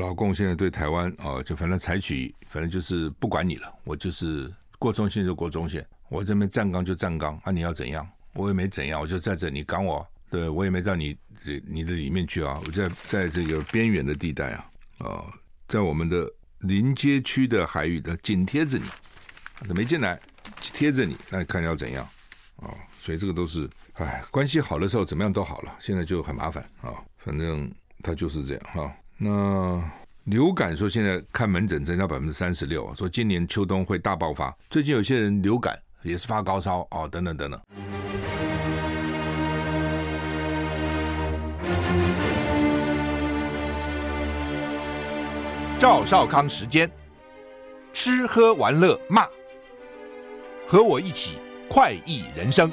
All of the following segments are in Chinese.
老共现在对台湾啊，就反正采取，反正就是不管你了，我就是过中线就过中线，我这边站岗就站岗，啊，你要怎样，我也没怎样，我就在这，你赶我，对我也没到你这你的里面去啊，我在在这个边缘的地带啊，啊，在我们的临街区的海域的紧贴着你，没进来，贴着你，那你看你要怎样啊？所以这个都是，哎，关系好的时候怎么样都好了，现在就很麻烦啊。反正他就是这样哈。那流感说现在看门诊增加百分之三十六，说今年秋冬会大爆发。最近有些人流感也是发高烧哦，等等等等。赵少康时间，吃喝玩乐骂，和我一起快意人生。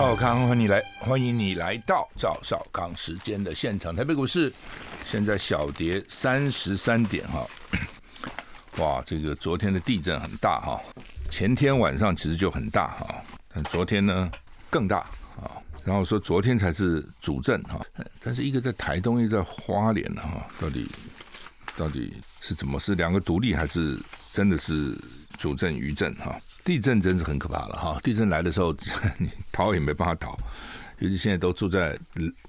赵康，欢迎你来，欢迎你来到赵少康时间的现场。台北股市现在小跌三十三点哈，哇，这个昨天的地震很大哈，前天晚上其实就很大哈，但昨天呢更大啊。然后说昨天才是主震哈，但是一个在台东，一个在花莲哈，到底到底是怎么？是两个独立，还是真的是主震余震哈？地震真是很可怕了哈！地震来的时候，你逃也没办法逃，尤其现在都住在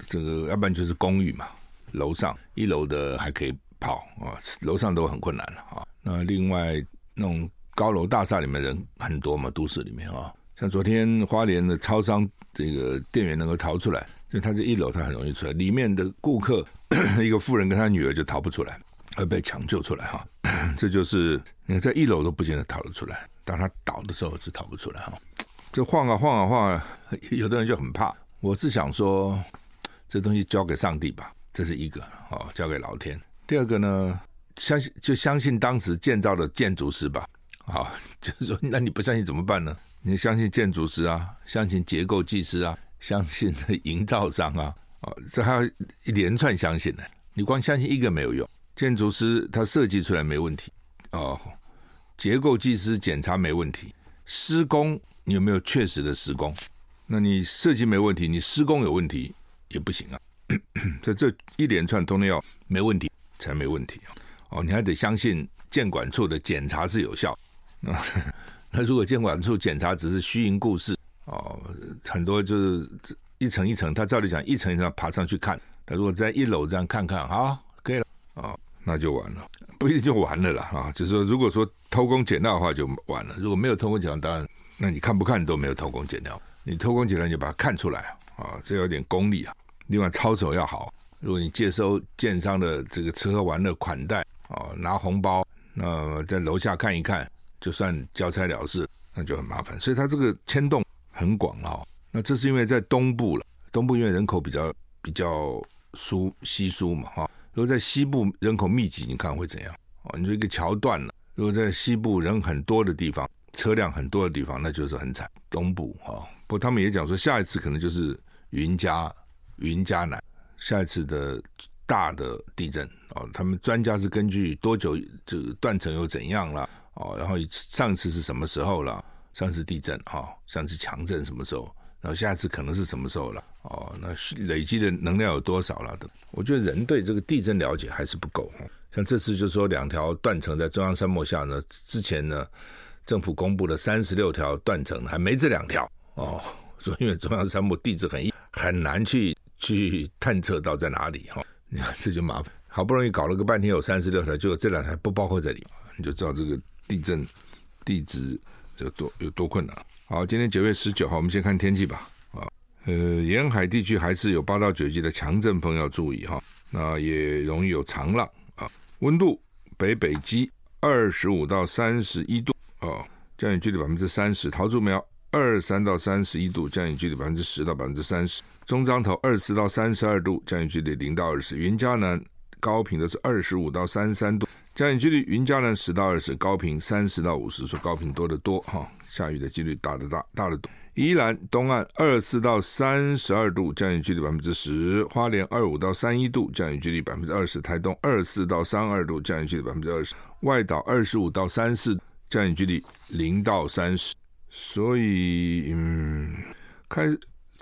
这个，要不然就是公寓嘛，楼上一楼的还可以跑啊，楼上都很困难了啊。那另外那种高楼大厦里面人很多嘛，都市里面啊，像昨天花莲的超商这个店员能够逃出来，就他这一楼他很容易出来，里面的顾客 一个妇人跟他女儿就逃不出来，而被抢救出来哈。这就是你在一楼都不见得逃得出来。当他倒的时候是逃不出来哈，就晃啊晃啊晃啊，有的人就很怕。我是想说，这东西交给上帝吧，这是一个哦，交给老天。第二个呢，相信就相信当时建造的建筑师吧，啊，就是说，那你不相信怎么办呢？你相信建筑师啊，相信结构技师啊，相信营造商啊，啊，这还要一连串相信呢。你光相信一个没有用，建筑师他设计出来没问题哦。结构技师检查没问题，施工你有没有确实的施工？那你设计没问题，你施工有问题也不行啊。这这一连串都要没问题才没问题哦。你还得相信建管处的检查是有效。那如果建管处检查只是虚应故事哦，很多就是一层一层，他照理讲一层一层爬上去看。他如果在一楼这样看看，好，那就完了。不一定就完了啦啊！就是说，如果说偷工减料的话就完了。如果没有偷工减料，当然，那你看不看都没有偷工减料。你偷工减料，你就把它看出来啊！这有点功力啊。另外，操守要好。如果你接收建商的这个吃喝玩乐款待啊，拿红包，那在楼下看一看，就算交差了事，那就很麻烦。所以它这个牵动很广啊。那这是因为在东部了，东部因为人口比较比较疏稀疏嘛哈。如果在西部人口密集，你看会怎样？哦，你说一个桥断了，如果在西部人很多的地方，车辆很多的地方，那就是很惨。东部哈，不过他们也讲说，下一次可能就是云嘉云嘉南下一次的大的地震哦。他们专家是根据多久这个断层又怎样了哦，然后上次是什么时候了？上次地震哈，上次强震什么时候？然后下次可能是什么时候了？哦，那累积的能量有多少了？的，我觉得人对这个地震了解还是不够。像这次就说两条断层在中央山脉下呢，之前呢，政府公布的三十六条断层还没这两条哦。说因为中央山脉地质很硬，很难去去探测到在哪里哈。你看这就麻烦，好不容易搞了个半天有三十六条，结果这两条不包括这里，你就知道这个地震地质有多有多困难。好，今天九月十九号，我们先看天气吧。啊，呃，沿海地区还是有八到九级的强阵风要注意哈。那也容易有长浪啊。温度北北基二十五到三十一度啊，降雨距离百分之三十。桃竹苗二三到三十一度，降雨距离百分之十到百分之三十。中彰投二十到三十二度，降雨距离零到二十。云嘉南高频的是二十五到三十三度，降雨几率云嘉南十到二十，高频三十到五十，说高频多得多哈。下雨的几率大的大，大的多。宜兰东岸二四到三十二度，降雨距离百分之十；花莲二五到三一度，降雨距离百分之二十；台东二四到三二度，降雨距离百分之二十；外岛二十五到三四，降雨距离零到三十。所以，嗯，开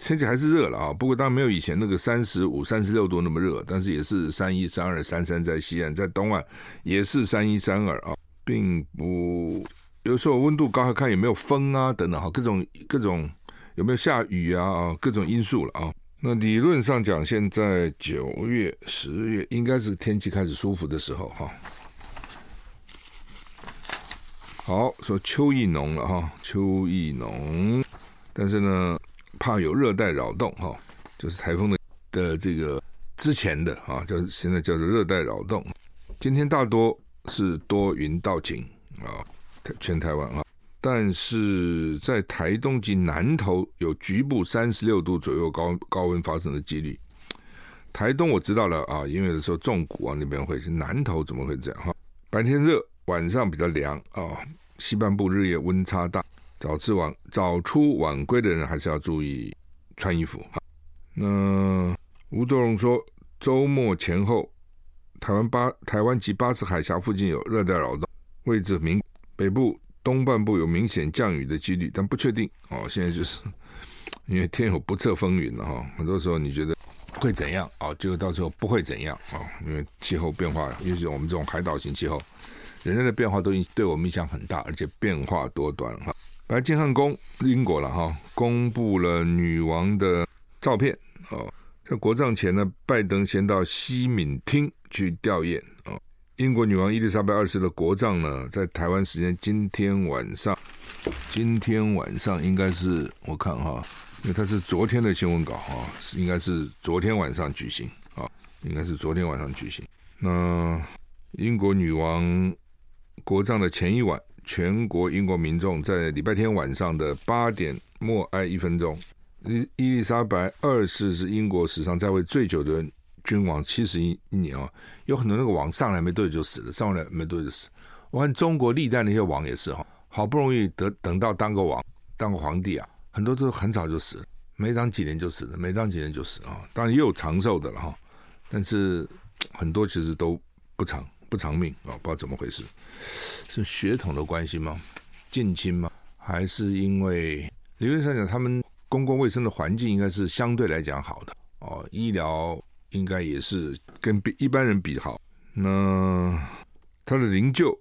天气还是热了啊，不过当然没有以前那个三十五、三十六度那么热，但是也是三一、三二、三三，在西岸，在东岸也是三一、三二啊，并不有时候温度高，还看有没有风啊等等哈，各种各种有没有下雨啊啊，各种因素了啊。那理论上讲，现在九月、十月应该是天气开始舒服的时候哈。好，说秋意浓了哈，秋意浓，但是呢。怕有热带扰动哈，就是台风的的这个之前的啊，叫现在叫做热带扰动。今天大多是多云到晴啊，全台湾啊，但是在台东及南投有局部三十六度左右高高温发生的几率。台东我知道了啊，因为有时候重谷啊那边会是南投怎么会这样哈？白天热，晚上比较凉啊，西半部日夜温差大。早出晚早出晚归的人还是要注意穿衣服。那吴德荣说，周末前后，台湾巴台湾及巴士海峡附近有热带扰动，位置明北部东半部有明显降雨的几率，但不确定。哦，现在就是因为天有不测风云了哈，很多时候你觉得会怎样啊？结果到时候不会怎样啊？因为气候变化，尤其我们这种海岛型气候，人类的变化都对我们影响很大，而且变化多端哈。白金汉宫英国了哈，公布了女王的照片哦。在国葬前呢，拜登先到西敏厅去吊唁哦。英国女王伊丽莎白二世的国葬呢，在台湾时间今天晚上，今天晚上应该是我看哈，因为它是昨天的新闻稿哈，应该是昨天晚上举行啊，应该是昨天晚上举行。那英国女王国葬的前一晚。全国英国民众在礼拜天晚上的八点默哀一分钟。伊伊丽莎白二世是英国史上在位最久的君王，七十一一年啊，有很多那个王上来没多久就死了，上来没多久就死。我看中国历代那些王也是哈，好不容易得等到当个王，当个皇帝啊，很多都很早就死了，没当几年就死了，没当几年就死啊。当然也有长寿的了哈，但是很多其实都不长。不偿命啊，不知道怎么回事，是血统的关系吗？近亲吗？还是因为理论上讲，他们公共卫生的环境应该是相对来讲好的哦，医疗应该也是跟比一般人比好。那他的灵柩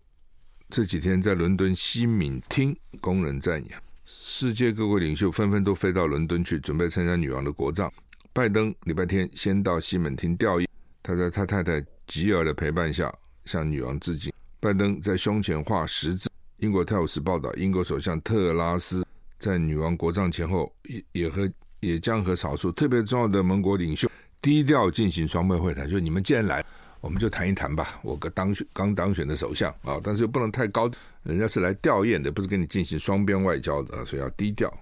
这几天在伦敦西敏厅供人瞻仰，世界各国领袖纷纷都飞到伦敦去准备参加女王的国葬。拜登礼拜天先到西敏厅吊唁，他在他太太吉尔的陪伴下。向女王致敬。拜登在胸前画十字。英国泰晤士报道，英国首相特拉斯在女王国葬前后也也和也将和少数特别重要的盟国领袖低调进行双边会谈。就你们既然来，我们就谈一谈吧。我个当选刚当选的首相啊，但是又不能太高，人家是来吊唁的，不是跟你进行双边外交的，所以要低调。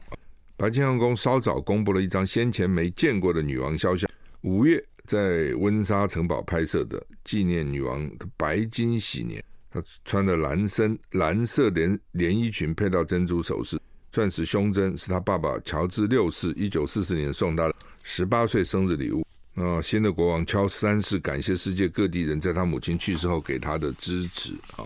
白金汉宫稍早公布了一张先前没见过的女王肖像，五月。在温莎城堡拍摄的纪念女王的白金禧年，她穿的蓝身蓝色连连衣裙，配到珍珠首饰、钻石胸针，是她爸爸乔治六世一九四四年送她的十八岁生日礼物。那新的国王乔三世感谢世界各地人在他母亲去世后给他的支持啊，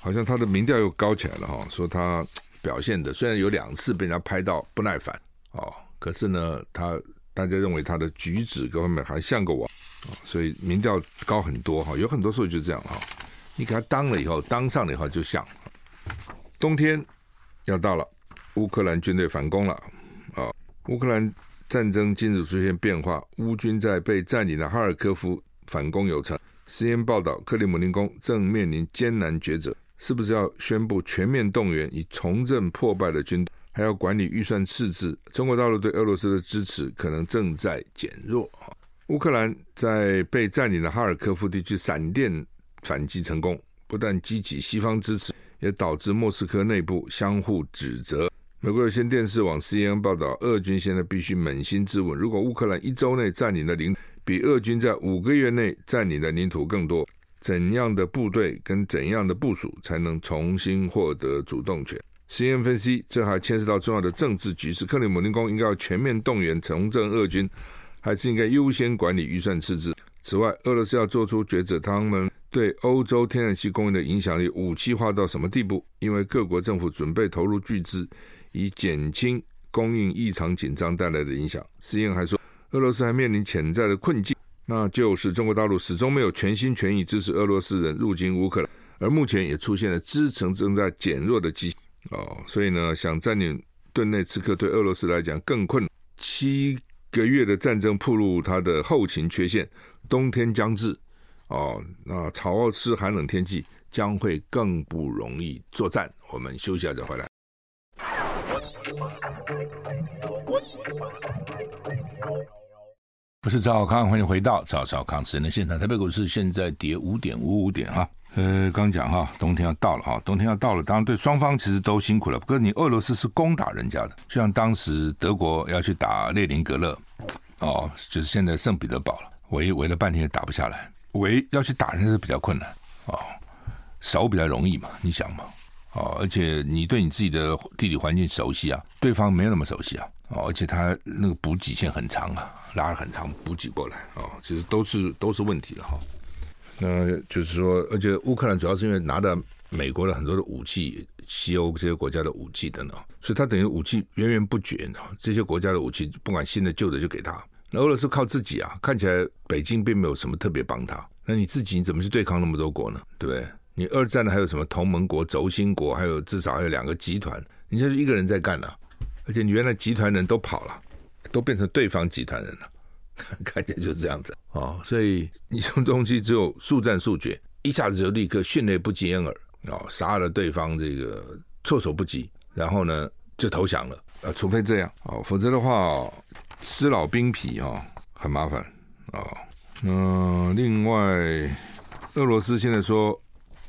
好像他的民调又高起来了哈，说他表现的虽然有两次被人家拍到不耐烦哦，可是呢他。大家认为他的举止各方面还像个王啊，所以民调高很多哈。有很多时候就这样哈，你给他当了以后，当上了以后就像。冬天要到了，乌克兰军队反攻了啊！乌克兰战争今日出现变化，乌军在被占领的哈尔科夫反攻有成。CNN 报道，克里姆林宫正面临艰难抉择，是不是要宣布全面动员以重振破败的军队？还要管理预算赤字，中国大陆对俄罗斯的支持可能正在减弱。乌克兰在被占领的哈尔科夫地区闪电反击成功，不但激起西方支持，也导致莫斯科内部相互指责。美国有线电视网 CNN 报道，俄军现在必须扪心自问：如果乌克兰一周内占领的领比俄军在五个月内占领的领土更多，怎样的部队跟怎样的部署才能重新获得主动权？实验分析，这还牵涉到重要的政治局势。克里姆林宫应该要全面动员重振俄军，还是应该优先管理预算赤字？此外，俄罗斯要做出抉择，他们对欧洲天然气供应的影响力武器化到什么地步？因为各国政府准备投入巨资，以减轻供应异常紧张带来的影响。施燕还说，俄罗斯还面临潜在的困境，那就是中国大陆始终没有全心全意支持俄罗斯人入侵乌克兰，而目前也出现了支撑正在减弱的迹象。哦，所以呢，想占领顿内茨克对俄罗斯来讲更困难。七个月的战争暴露它的后勤缺陷，冬天将至，哦，那潮湿寒冷天气将会更不容易作战。我们休息下再回来。我是赵小康，欢迎回到赵小康时间的现场。台北股市现在跌五点五五点啊。呃，刚讲哈，冬天要到了哈，冬天要到了，当然对双方其实都辛苦了。不过你俄罗斯是攻打人家的，就像当时德国要去打列宁格勒，哦，就是现在圣彼得堡了，围围了半天也打不下来，围要去打人是比较困难哦，守比较容易嘛，你想嘛，哦，而且你对你自己的地理环境熟悉啊，对方没有那么熟悉啊，哦，而且他那个补给线很长啊，拉了很长补给过来哦，其实都是都是问题了哈。那就是说，而且乌克兰主要是因为拿到美国的很多的武器，西欧这些国家的武器等等，所以他等于武器源源不绝呢。这些国家的武器，不管新的旧的，就给他。那俄罗斯靠自己啊，看起来北京并没有什么特别帮他。那你自己你怎么去对抗那么多国呢？对不对？你二战的还有什么同盟国、轴心国，还有至少还有两个集团，你现在一个人在干了，而且你原来集团人都跑了，都变成对方集团人了。看起来就是这样子哦，所以你这种东西只有速战速决，一下子就立刻迅雷不及掩耳哦，杀了对方这个措手不及，然后呢就投降了啊，除非这样哦，否则的话尸老兵皮啊，很麻烦哦。嗯，另外俄罗斯现在说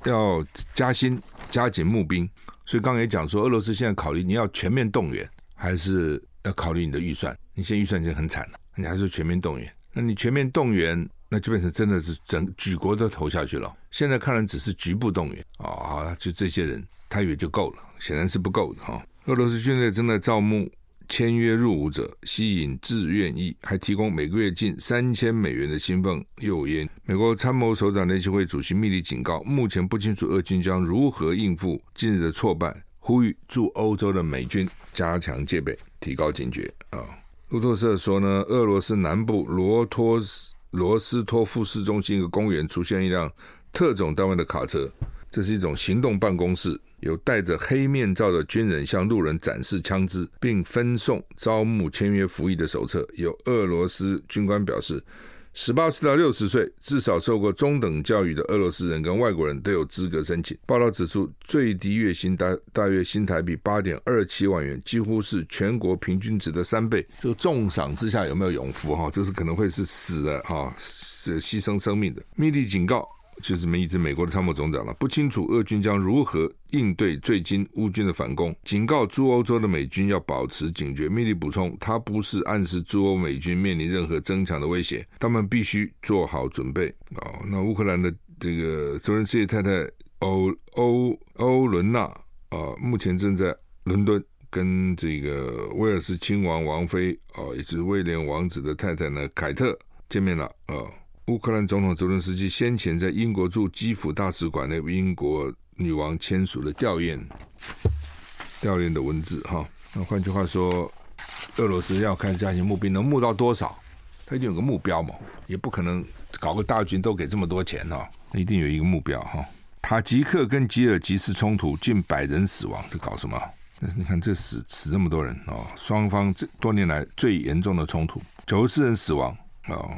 要加薪加紧募兵，所以刚刚也讲说，俄罗斯现在考虑你要全面动员，还是要考虑你的预算？你现在预算已经很惨了。你还是全面动员，那你全面动员，那就变成真的是整举国都投下去了。现在看来只是局部动员哦，好了，就这些人，他以为就够了，显然是不够的哈。俄罗斯军队正在招募签约入伍者，吸引志愿役，还提供每个月近三千美元的薪俸诱因。美国参谋首长联席会主席密里警告，目前不清楚俄军将如何应付近日的挫败，呼吁驻欧洲的美军加强戒备，提高警觉啊。路透社说呢，俄罗斯南部罗托斯罗斯托夫市中心一个公园出现一辆特种单位的卡车，这是一种行动办公室，有戴着黑面罩的军人向路人展示枪支，并分送招募签约服役的手册。有俄罗斯军官表示。十八岁到六十岁，至少受过中等教育的俄罗斯人跟外国人都有资格申请。报道指出，最低月薪大大约新台币八点二七万元，几乎是全国平均值的三倍。就重赏之下有没有勇夫？哈，这是可能会是死的哈，是牺牲生命的。密地警告。就是美一直美国的参谋总长了，不清楚俄军将如何应对最近乌军的反攻，警告驻欧洲的美军要保持警觉。密利补充，他不是暗示驻欧美军面临任何增强的威胁，他们必须做好准备。哦，那乌克兰的这个泽连斯基太太欧欧欧伦娜啊，目前正在伦敦跟这个威尔斯亲王王妃哦，也就是威廉王子的太太呢凯特见面了啊。乌克兰总统泽伦斯基先前在英国驻基辅大使馆内，英国女王签署了吊唁吊唁的文字。哈，那换句话说，俄罗斯要看加紧募兵能募到多少，他一定有个目标嘛，也不可能搞个大军都给这么多钱哈，一定有一个目标哈。塔吉克跟吉尔吉斯冲突，近百人死亡，这搞什么？你看这死死这么多人哦，双方这多年来最严重的冲突，九十四人死亡哦。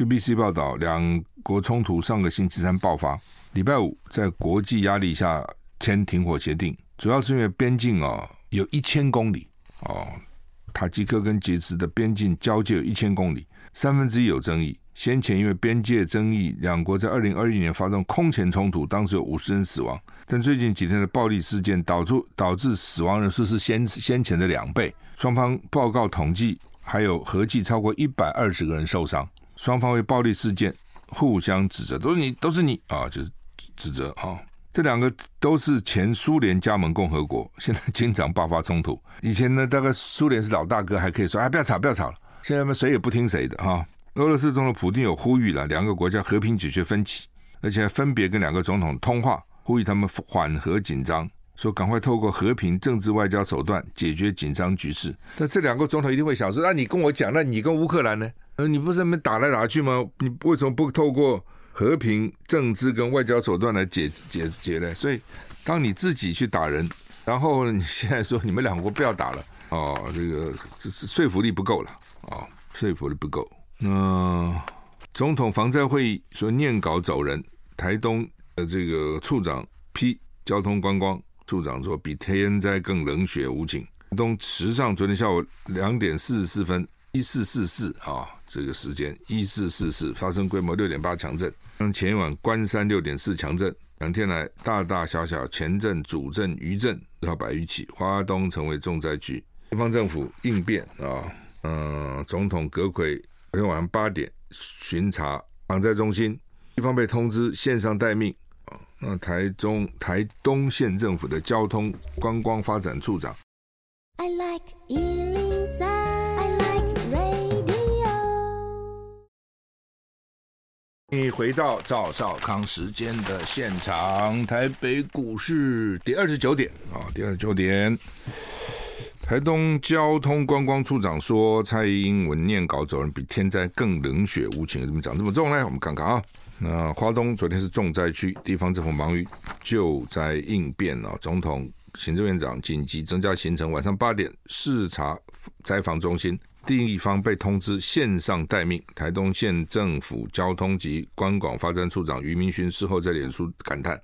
BBC 报道，两国冲突上个星期三爆发，礼拜五在国际压力下签停火协定，主要是因为边境啊有一千公里哦，塔吉克跟吉斯的边境交界有一千公里，三分之一有争议。先前因为边界争议，两国在二零二一年发生空前冲突，当时有五十人死亡，但最近几天的暴力事件导致导致死亡人数是先先前的两倍，双方报告统计还有合计超过一百二十个人受伤。双方为暴力事件互相指责，都是你，都是你啊，就是指责啊。这两个都是前苏联加盟共和国，现在经常爆发冲突。以前呢，大概苏联是老大哥，还可以说哎，不要吵，不要吵了。现在嘛，谁也不听谁的哈。俄罗斯总统普京有呼吁了，两个国家和平解决分歧，而且还分别跟两个总统通话，呼吁他们缓和紧张，说赶快透过和平、政治、外交手段解决紧张局势。那这两个总统一定会想说：那你跟我讲，那你跟乌克兰呢？你不是那边打来打去吗？你为什么不透过和平、政治跟外交手段来解解决呢？所以，当你自己去打人，然后你现在说你们两国不要打了，哦，这个这是说服力不够了，哦，说服力不够。那总统防灾会议说念稿走人，台东的这个处长批交通观光。处长说：“比天灾更冷血无情。”东池上昨天下午两点四十四分，一四四四啊，这个时间一四四四发生规模六点八强震。像前一晚关山六点四强震，两天来大大小小前震、主震、余震到百余起，花东成为重灾区。地方政府应变啊，嗯、总统葛奎昨天晚上八点巡查防灾中心，地方被通知线上待命啊。那台中台东县政府的交通观光发展处长，I like 你回到赵少康时间的现场，台北股市第二十九点啊，第二十九点。台东交通观光处长说，蔡英文念稿走人比天灾更冷血无情，怎么讲这么重呢？我们看看啊。那花东昨天是重灾区，地方政府忙于救灾应变啊。总统、行政院长紧急增加行程，晚上八点视察灾防中心，地方被通知线上待命。台东县政府交通及观光发展处长余明勋事后在脸书感叹，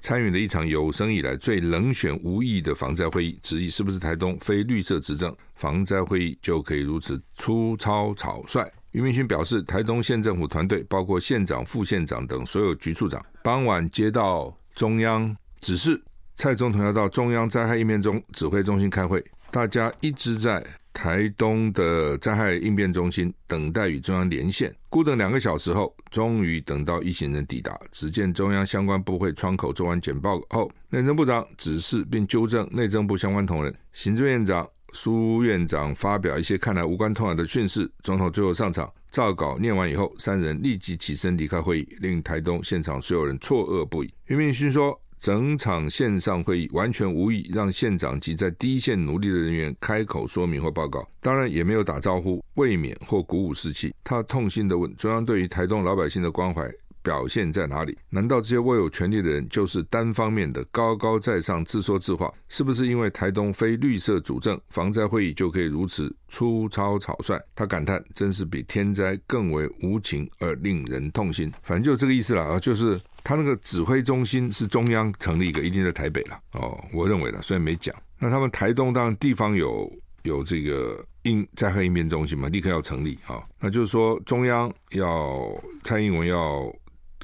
参与了一场有生以来最冷血无义的防灾会议，质疑是不是台东非绿色执政，防灾会议就可以如此粗糙草率。余明勋表示，台东县政府团队包括县长、副县长等所有局处长，傍晚接到中央指示，蔡总统要到中央灾害应变中指挥中心开会。大家一直在台东的灾害应变中心等待与中央连线，孤等两个小时后，终于等到一行人抵达。只见中央相关部会窗口做完简报后，内政部长指示并纠正内政部相关同仁，行政院长。苏院长发表一些看来无关痛痒的讯息，总统最后上场照稿念完以后，三人立即起身离开会议，令台东现场所有人错愕不已。余明勋说，整场线上会议完全无意让县长及在第一线努力的人员开口说明或报告，当然也没有打招呼、慰勉或鼓舞士气。他痛心地问中央对于台东老百姓的关怀。表现在哪里？难道这些握有权力的人就是单方面的高高在上、自说自话？是不是因为台东非绿色主政，防灾会议就可以如此粗糙草率？他感叹：“真是比天灾更为无情而令人痛心。”反正就这个意思了啊！就是他那个指挥中心是中央成立一个，一定在台北了哦。我认为的，虽然没讲。那他们台东当然地方有有这个应灾害应变中心嘛，立刻要成立啊。那就是说中央要蔡英文要。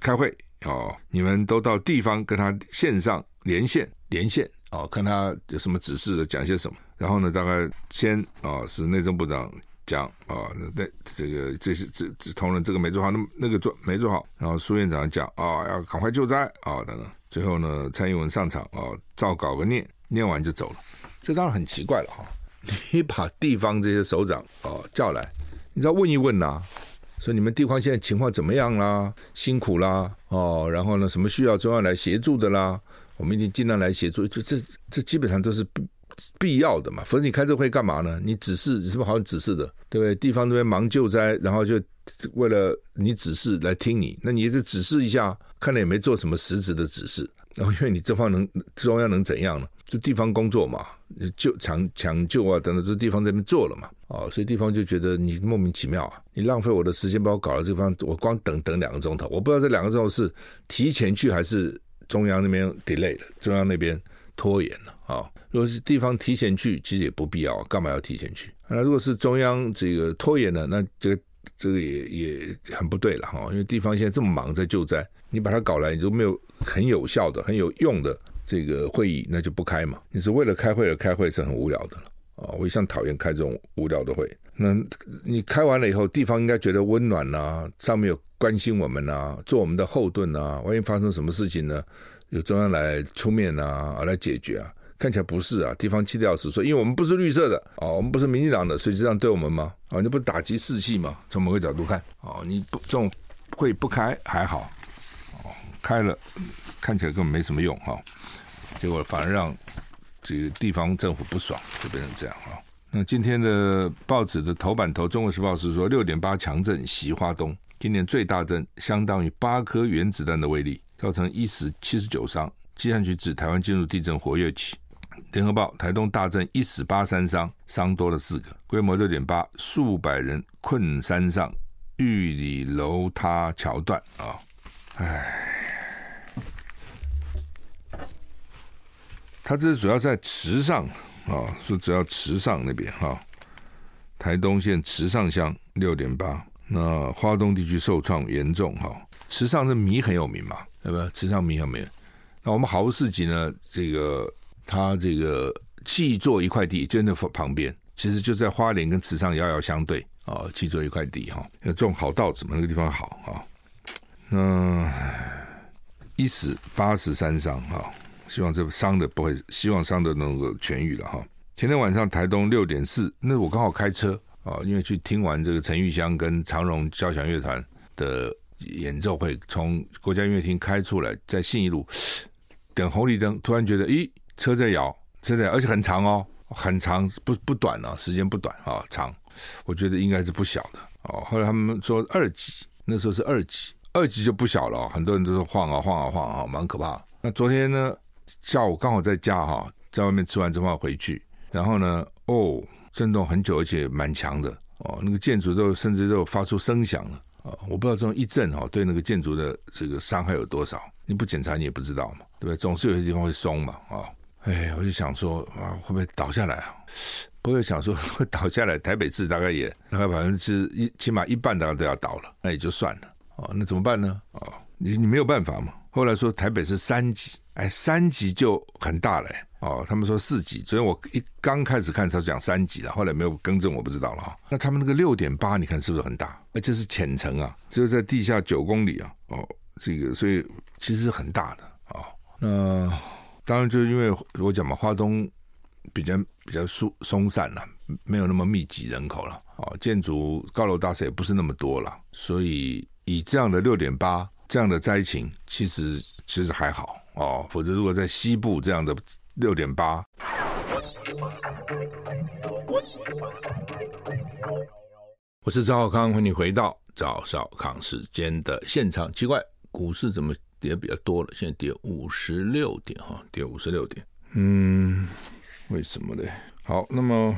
开会哦，你们都到地方跟他线上连线连线哦，看他有什么指示，讲些什么。然后呢，大概先啊、哦、是内政部长讲啊，那、这个这些这这同仁这个没做好，那那个做没做好。然后苏院长讲啊、要赶快救灾啊、等等。最后呢，蔡英文上场啊、哦，照稿个念，念完就走了。这当然很奇怪了哈，你把地方这些首长啊、哦、叫来，你知道问一问呐、说你们地方现在情况怎么样啦？辛苦啦，哦，然后呢，什么需要中央来协助的啦？我们一定尽量来协助。就这这基本上都是不必要的嘛。否则你开这会干嘛呢？你指示你是不是好像指示的？对不对？地方这边忙救灾，然后就为了你指示来听你，那你这指示一下，看来也没做什么实质的指示。然后因为你这方能中央能怎样呢？就地方工作嘛，救抢抢救啊等等，这地方这边做了嘛，哦，所以地方就觉得你莫名其妙啊，你浪费我的时间把我搞到这方，我光等等两个钟头，我不知道这两个钟头是提前去还是中央那边 delay 的，中央那边拖延了啊。如果是地方提前去，其实也不必要，干嘛要提前去？那如果是中央这个拖延了，那这个这个也也很不对了哈，因为地方现在这么忙在救灾，你把它搞来，你就没有很有效的、很有用的。这个会议那就不开嘛，你是为了开会而开会是很无聊的了啊！我一向讨厌开这种无聊的会。那你开完了以后，地方应该觉得温暖呐、啊，上面有关心我们呐、啊，做我们的后盾呐、啊。万一发生什么事情呢，有中央来出面、啊，来解决啊。看起来不是啊，地方气得要死，说因为我们不是绿色的啊，我们不是民进党的，所以这样对我们吗？啊，那不是打击士气吗？从某个角度看啊，你不这种会不开还好，哦，开了看起来根本没什么用哈。结果反而让这个地方政府不爽，就变成这样啊。那今天的报纸的头版头，《中国时报》是说六点八强震袭花东，今年最大震，相当于八颗原子弹的威力，造成一死七十九伤。气象局指台湾进入地震活跃期。联合报：台东大震一死八三伤，伤多了四个，规模六点八，数百人困山上，玉里楼塌桥断啊！唉。它这主要在池上啊，是主要池上那边哈，台东县池上乡六点八，那花东地区受创严重哈。池上这米很有名嘛，对吧？池上米很有。那我们好物市集呢，这个它这个契作一块地，就在旁边，其实就在花莲跟池上遥遥相对啊，契作一块地哈，要种好稻子嘛，那个地方好啊。那一死八十三伤哈。希望这伤的不会，希望伤的能够痊愈了哈。前天晚上台东六点四，那我刚好开车啊，因为去听完这个陈玉香跟长荣交响乐团的演奏会，从国家音乐厅开出来，在信义路等红绿灯，突然觉得咦，车在摇，车在摇，而且很长哦，很长，不不短哦，时间不短啊，长，我觉得应该是不小的哦。后来他们说二级，那时候是二级，二级就不小了，很多人都说晃啊晃啊晃啊，蛮可怕。那昨天呢？下午刚好在家哈，在外面吃完之后回去，然后呢，哦，震动很久，而且蛮强的哦，那个建筑都甚至都发出声响了啊！我不知道这种一震哈，对那个建筑的这个伤害有多少？你不检查你也不知道嘛，对不对？总是有些地方会松嘛啊！哎，我就想说啊，会不会倒下来啊？不会想说会倒下来，台北市大概也大概百分之一，起码一半大概都要倒了，那也就算了啊。那怎么办呢？啊，你你没有办法嘛。后来说台北是三级。哎，三级就很大了哦。他们说四级，所以我一刚开始看他讲三级了，后来没有更正，我不知道了哈。那他们那个六点八，你看是不是很大？而且是浅层啊，只有在地下九公里啊。哦，这个所以其实很大的、哦。那当然就是因为我讲嘛，花东比较比较松松散了，没有那么密集人口了、哦，建筑高楼大厦也不是那么多了，所以以这样的六点八这样的灾情，其实其实还好。哦，否则如果在西部这样的六点八，我是赵少康，欢迎你回到赵少康时间的现场。奇怪，股市怎么跌比较多了？现在跌五十六点哈，跌五十六点。嗯，为什么呢？好，那么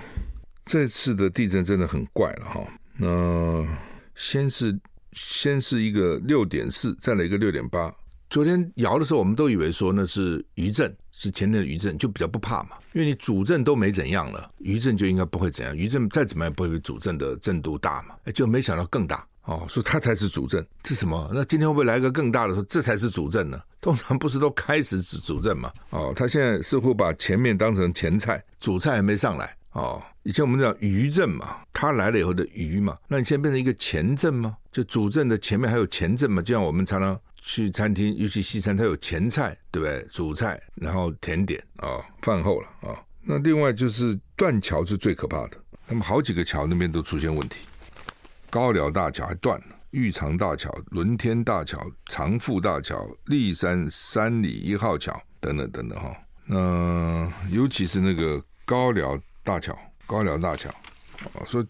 这次的地震真的很怪了哈。那先是先是一个六点四，再来一个六点八。昨天摇的时候，我们都以为说那是余震，是前天的余震，就比较不怕嘛。因为你主震都没怎样了，余震就应该不会怎样。余震再怎么样，不会比主震的震度大嘛。就没想到更大哦，说它才是主震，这什么？那今天会不会来个更大的？说这才是主震呢？通常不是都开始主主震嘛？哦，他现在似乎把前面当成前菜，主菜还没上来哦。以前我们讲余震嘛，它来了以后的余嘛，那你现在变成一个前震吗？就主震的前面还有前震嘛？就像我们常常。去餐厅，尤其西餐，它有前菜，对不对？主菜，然后甜点啊、饭后了啊、那另外就是断桥是最可怕的，那么好几个桥那边都出现问题，高寮大桥还断了，玉长大桥、轮天大桥、长富大桥、立山三里一号桥等等等等哈。那尤其是那个高寮大桥，高寮大桥啊，说。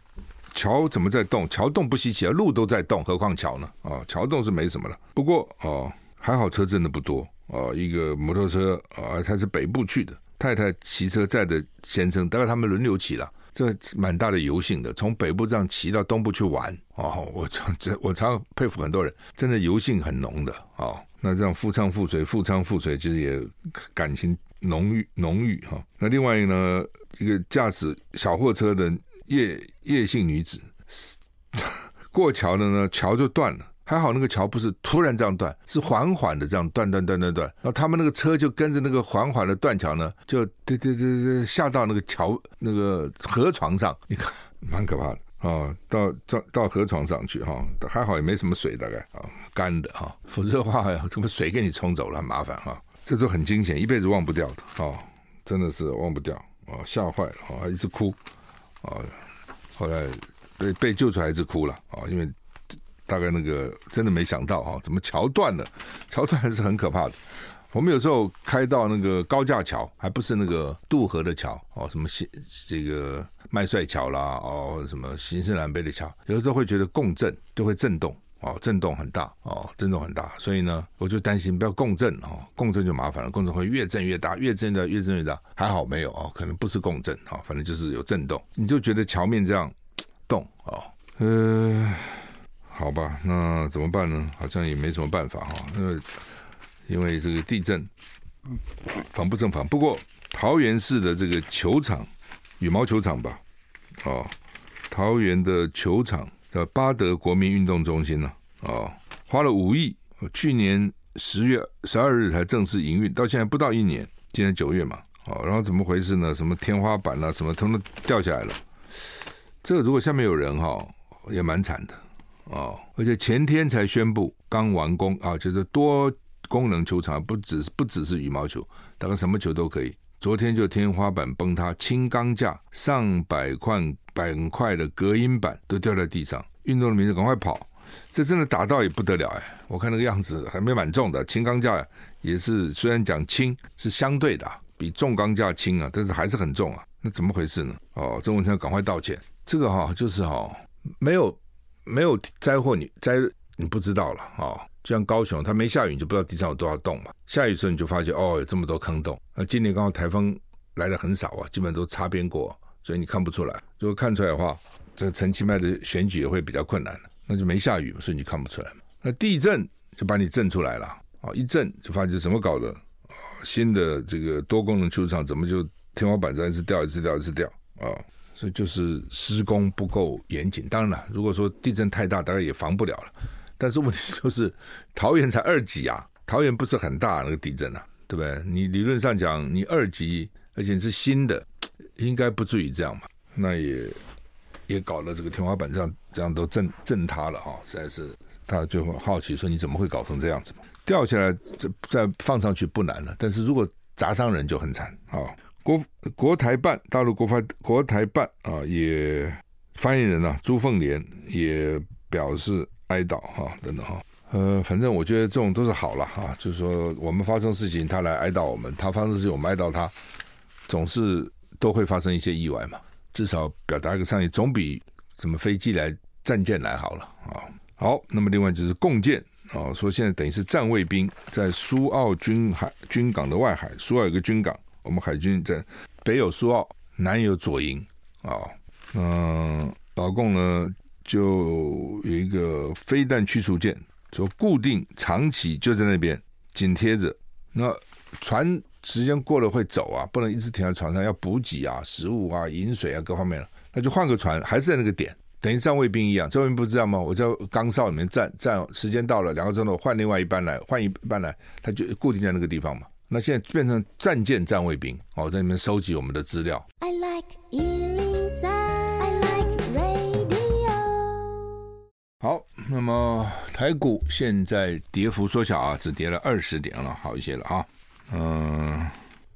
桥怎么在动？桥动不稀奇啊，路都在动，何况桥呢？啊，桥动是没什么了。不过哦，还好车真的不多哦。一个摩托车啊，他是北部去的，太太骑车载的先生，大概他们轮流骑了，这蛮大的油性的，从北部这样骑到东部去玩哦。我常这我常佩服很多人，真的油性很浓的哦。那这样夫唱妇随，夫唱妇随，其实也感情浓郁浓郁哈。那另外一个呢，一个驾驶小货车的。叶叶姓女子过桥的呢，桥就断了。还好那个桥不是突然这样断，是缓缓的这样断断断断断。然后他们那个车就跟着那个缓缓的断桥呢，就对对对对下到那个桥那个河床上，你看蛮可怕的啊、到到到河床上去哈、还好也没什么水，大概啊干的哈、否则的话呀，什么水给你冲走了，很麻烦哈、这都很惊险，一辈子忘不掉的哦，真的是忘不掉啊，吓坏了啊，一直哭。啊，后来被被救出来，一直哭了啊，因为大概那个真的没想到啊，怎么桥断了？桥断还是很可怕的我们有时候开到那个高架桥，还不是那个渡河的桥哦，什么新这个麦帅桥啦，哦，什么新西兰北的桥，有时候会觉得共振就会震动哦，震动很大哦，震动很大，所以呢，我就担心不要共振哦，共振就麻烦了，共振会越震越大，越震的越震越大，还好没有哦，可能不是共振啊，反正就是有震动，你就觉得桥面这样动哦，呃，好吧，那怎么办呢？好像也没什么办法哈，因为。因为这个地震，防不胜防。不过桃园市的这个球场，羽毛球场吧，哦，桃园的球场叫巴德国民运动中心呢，哦，花了五亿，去年十月十二日才正式营运，到现在不到一年，今年九月嘛，哦，然后怎么回事呢？什么天花板啊，什么通通掉下来了。这个如果下面有人哈，也蛮惨的哦。而且前天才宣布刚完工啊，就是多。功能球场不只是不只是羽毛球，大概什么球都可以。昨天就天花板崩塌，轻钢架上百块板块的隔音板都掉在地上，运动的民众赶快跑。这真的打到也不得了哎！我看那个样子还没蛮重的，轻钢架也是虽然讲轻是相对的，比重钢架轻啊，但是还是很重啊。那怎么回事呢？哦，郑文灿赶快道歉。这个哈、就是哈、没有没有灾祸你灾你不知道了啊。哦就像高雄，它没下雨，你就不知道地上有多少洞嘛。下雨的时候，你就发现哦，有这么多坑洞。那今年刚好台风来的很少啊，基本都擦边过，所以你看不出来。如果看出来的话，这陈其迈的选举也会比较困难。那就没下雨，所以你看不出来嘛。那地震就把你震出来了啊！一震就发现怎么搞的啊？新的这个多功能球场怎么就天花板在一直掉，一直掉，一直掉啊？所以就是施工不够严谨。当然了，如果说地震太大，大概也防不了了。但是问题就是，桃园才二级啊，桃园不是很大那个地震啊，对不对？你理论上讲，你二级，而且是新的，应该不至于这样嘛。那也也搞了这个天花板这样这样都震震塌了啊，实在是他就很好奇说，你怎么会搞成这样子嘛？掉下来再再放上去不难了，但是如果砸伤人就很惨啊。国国台办大陆国发国台办啊，也发言人啊朱凤莲也表示。哀悼哈，等等哈，呃，反正我觉得这种都是好了哈，就是说我们发生事情，他来哀悼我们；他发生事情，我们哀悼他，总是都会发生一些意外嘛。至少表达一个善意，总比什么飞机来、战舰来好了啊。好，那么另外就是共建啊，说现在等于是战卫兵在苏澳军海军港的外海，苏澳有个军港，我们海军在北有苏澳，南有左营啊。嗯，老共呢？就有一个飞弹驱除舰，说固定长期就在那边紧贴着。那船时间过了会走啊，不能一直停在船上，要补给啊、食物啊、饮水啊各方面了。那就换个船，还是在那个点，等于站卫兵一样。站卫兵不知道吗？我在岗哨里面站站，时间到了两个钟头换另外一班来，换一班来，他就固定在那个地方嘛。那现在变成战舰站卫兵哦，在里面收集我们的资料。I like 好，那么台股现在跌幅缩小啊，只跌了二十点了，好一些了啊。嗯，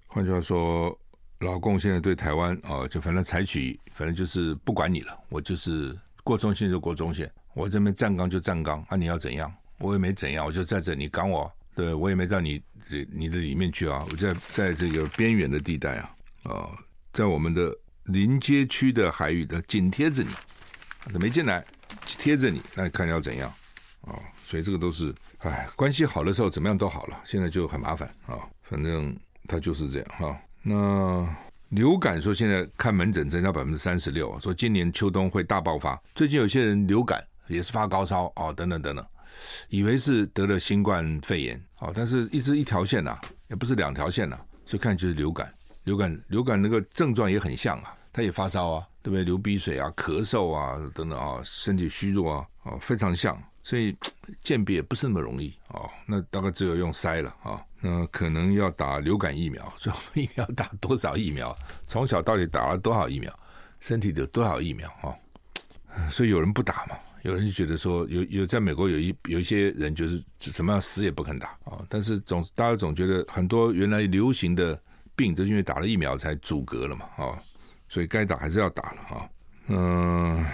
换句话说，老共现在对台湾啊，就反正采取，反正就是不管你了，我就是过中线就过中线，我这边站岗就站岗，啊，你要怎样，我也没怎样，我就在这，你赶我，对我也没到你这你的里面去啊，我在在这个边缘的地带啊，啊，在我们的临街区的海域的紧贴着你，没进来。贴着你，那看要怎样啊、所以这个都是，哎，关系好的时候怎么样都好了，现在就很麻烦啊、反正它就是这样哈、那流感说现在看门诊增加百分之三十六，说今年秋冬会大爆发。最近有些人流感也是发高烧哦，等等等等，以为是得了新冠肺炎哦，但是一直一条线呐、啊，也不是两条线呐、啊，所以看就是流感。流感流感那个症状也很像啊，他也发烧啊。对不对？流鼻水啊，咳嗽啊，等等啊，身体虚弱啊，啊，非常像，所以鉴别也不是那么容易啊。那大概只有用筛了啊。那可能要打流感疫苗，所以我们要打多少疫苗？从小到底打了多少疫苗？身体有多少疫苗啊？所以有人不打嘛？有人就觉得说，有有在美国有一有一些人就是怎么样死也不肯打啊。但是总大家总觉得很多原来流行的病都因为打了疫苗才阻隔了嘛啊。所以该打还是要打了哈，嗯，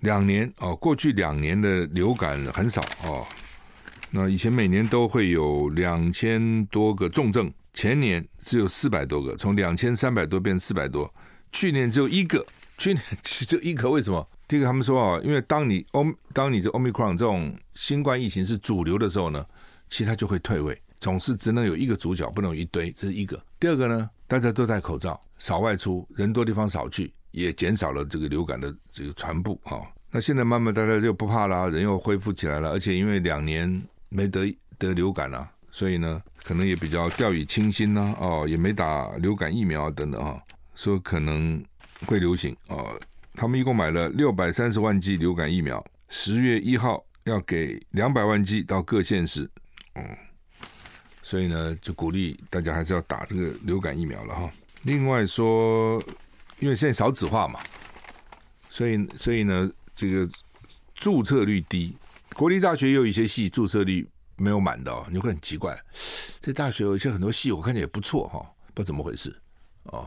两年哦，过去两年的流感很少哦，那以前每年都会有两千多个重症，前年只有四百多个，从两千三百多变四百多，去年只有一个，去年 只有一个，为什么？第一个他们说啊，因为当你欧当你这 Omicron 这种新冠疫情是主流的时候呢，其他就会退位，总是只能有一个主角，不能有一堆，这是一个。第二个呢，大家都戴口罩，少外出，人多地方少去，也减少了这个流感的这个传播啊。那现在慢慢大家就不怕啦，人又恢复起来了，而且因为两年没得得流感了，所以呢，可能也比较掉以轻心呐，哦，也没打流感疫苗等等哈，说可能会流行哦。他们一共买了六百三十万剂流感疫苗，十月一号要给两百万剂到各县市，嗯，所以呢，就鼓励大家还是要打这个流感疫苗了哈。另外说，因为现在少子化嘛，所以所以呢。这个注册率低，国立大学也有一些系注册率没有满的，你会很奇怪。这大学有一些很多系，我看着也不错哈，不知道怎么回事哦，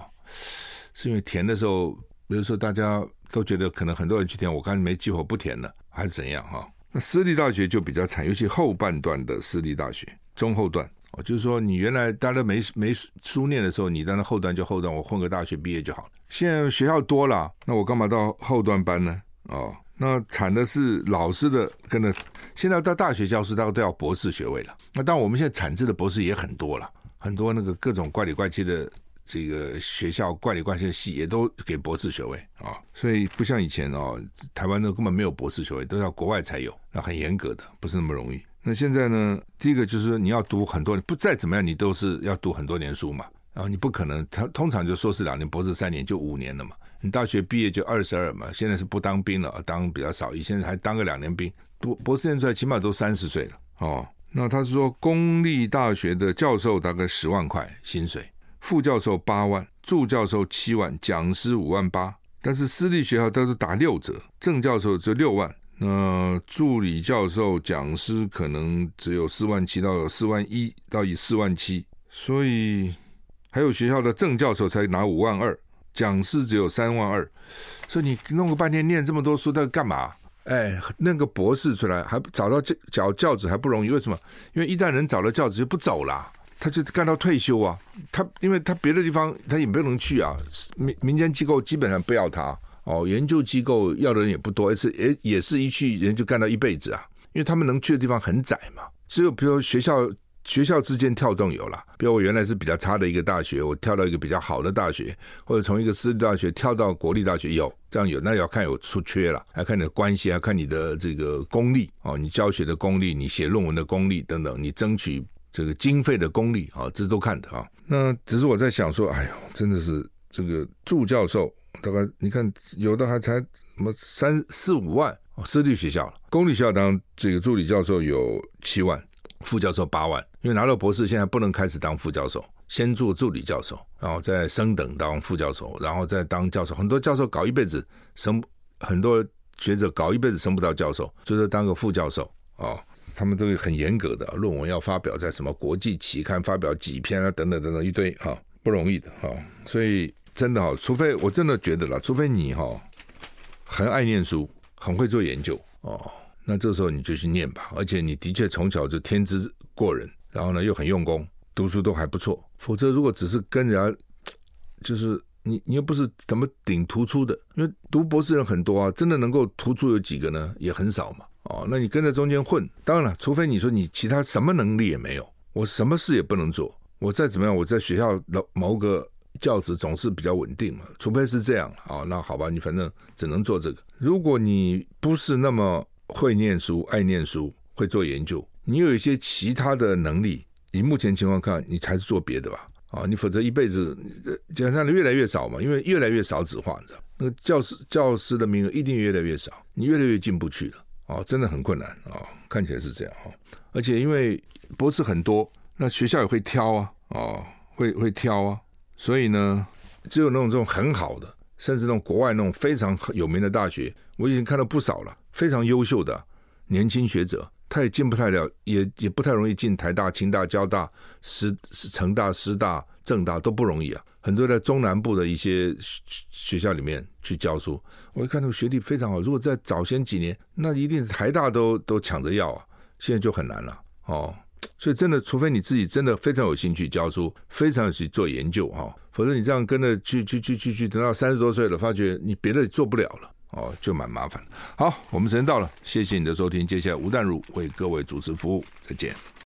是因为填的时候，比如说大家都觉得可能很多人去填，我刚才没计划不填了，还是怎样哈？那私立大学就比较惨，尤其后半段的私立大学，中后段哦，就是说你原来大家没没书念的时候，你在那后端就后端，我混个大学毕业就好了。现在学校多了，那我干嘛到后端班呢？哦，那惨的是老师的跟着，现在到大学教师，大概都要博士学位了。那当然，我们现在产制的博士也很多了，很多那个各种怪里怪气的这个学校，怪里怪气的系也都给博士学位啊。所以不像以前哦，台湾都根本没有博士学位，都要国外才有，那很严格的，不是那么容易。那现在呢，第一个就是说你要读很多年，不再怎么样，你都是要读很多年书嘛。然后你不可能，他通常就硕士两年，博士三年，就五年了嘛。你大学毕业就二十二嘛，现在是不当兵了，当比较少，以前还当个两年兵，读博士念出来起码都三十岁了哦。那他是说，公立大学的教授大概十万块薪水，副教授八万，助教授七万，讲师五万八。但是私立学校都是打六折，正教授只有六万，那助理教授、讲师可能只有四万七到四万一到以四万七，所以。还有学校的正教授才拿五万二，讲师只有三万二，所以你弄个半天念这么多书，他干嘛？哎，弄个博士出来还不找到教教教职还不容易，为什么？因为一旦人找到教职就不走了，他就干到退休啊。他因为他别的地方他也不能去啊，民民间机构基本上不要他哦，研究机构要的人也不多，而是也也是一去人就干到一辈子啊，因为他们能去的地方很窄嘛，只有比如学校。学校之间跳动有了，比如我原来是比较差的一个大学，我跳到一个比较好的大学，或者从一个私立大学跳到国立大学，有这样有，那要看有出缺了，还看你的关系，还看你的这个功力哦，你教学的功力，你写论文的功力等等，你争取这个经费的功力啊，这都看的啊。那只是我在想说，哎呦，真的是这个助教授，大概你看有的还才什么三四五万，私立学校，公立学校当这个助理教授有七万。副教授八万，因为拿到博士现在不能开始当副教授，先做助理教授，然后再升等当副教授，然后再当教授。很多教授搞一辈子升，很多学者搞一辈子升不到教授，就是当个副教授哦。他们都是很严格的，论文要发表在什么国际期刊，发表几篇啊，等等等等一堆哈、哦，不容易的哈、所以真的哈，除非我真的觉得了，除非你哈很爱念书，很会做研究哦。那这时候你就去念吧，而且你的确从小就天资过人，然后呢又很用功，读书都还不错。否则如果只是跟人家，就是你你又不是怎么顶突出的，因为读博士人很多啊，真的能够突出有几个呢？也很少嘛。哦，那你跟在中间混，当然了，除非你说你其他什么能力也没有，我什么事也不能做，我再怎么样，我在学校的某个教职总是比较稳定嘛。除非是这样啊，哦，那好吧，你反正只能做这个。如果你不是那么。会念书，爱念书，会做研究。你有一些其他的能力，以目前情况看，你还是做别的吧。啊，你否则一辈子，基本上越来越少嘛，因为越来越少子化，你知道，那个教师教师的名额一定越来越少，你越来越进不去了。啊，真的很困难啊，看起来是这样啊。而且因为博士很多，那学校也会挑啊，啊，会会挑啊，所以呢，只有那种这种很好的。甚至那种国外那种非常有名的大学，我已经看到不少了。非常优秀的年轻学者，他也进不太了，也也不太容易进台大、清大、交大、师、成大、师大、政大都不容易啊。很多在中南部的一些学校里面去教书，我一看那个学历非常好。如果在早先几年，那一定台大都都抢着要啊。现在就很难了。哦。所以真的，除非你自己真的非常有兴趣教书，非常有去做研究哈，否则你这样跟着去去去去去，等到三十多岁了，发觉你别的做不了了哦，就蛮麻烦。好，我们时间到了，谢谢你的收听，接下来吴淡如为各位主持服务，再见。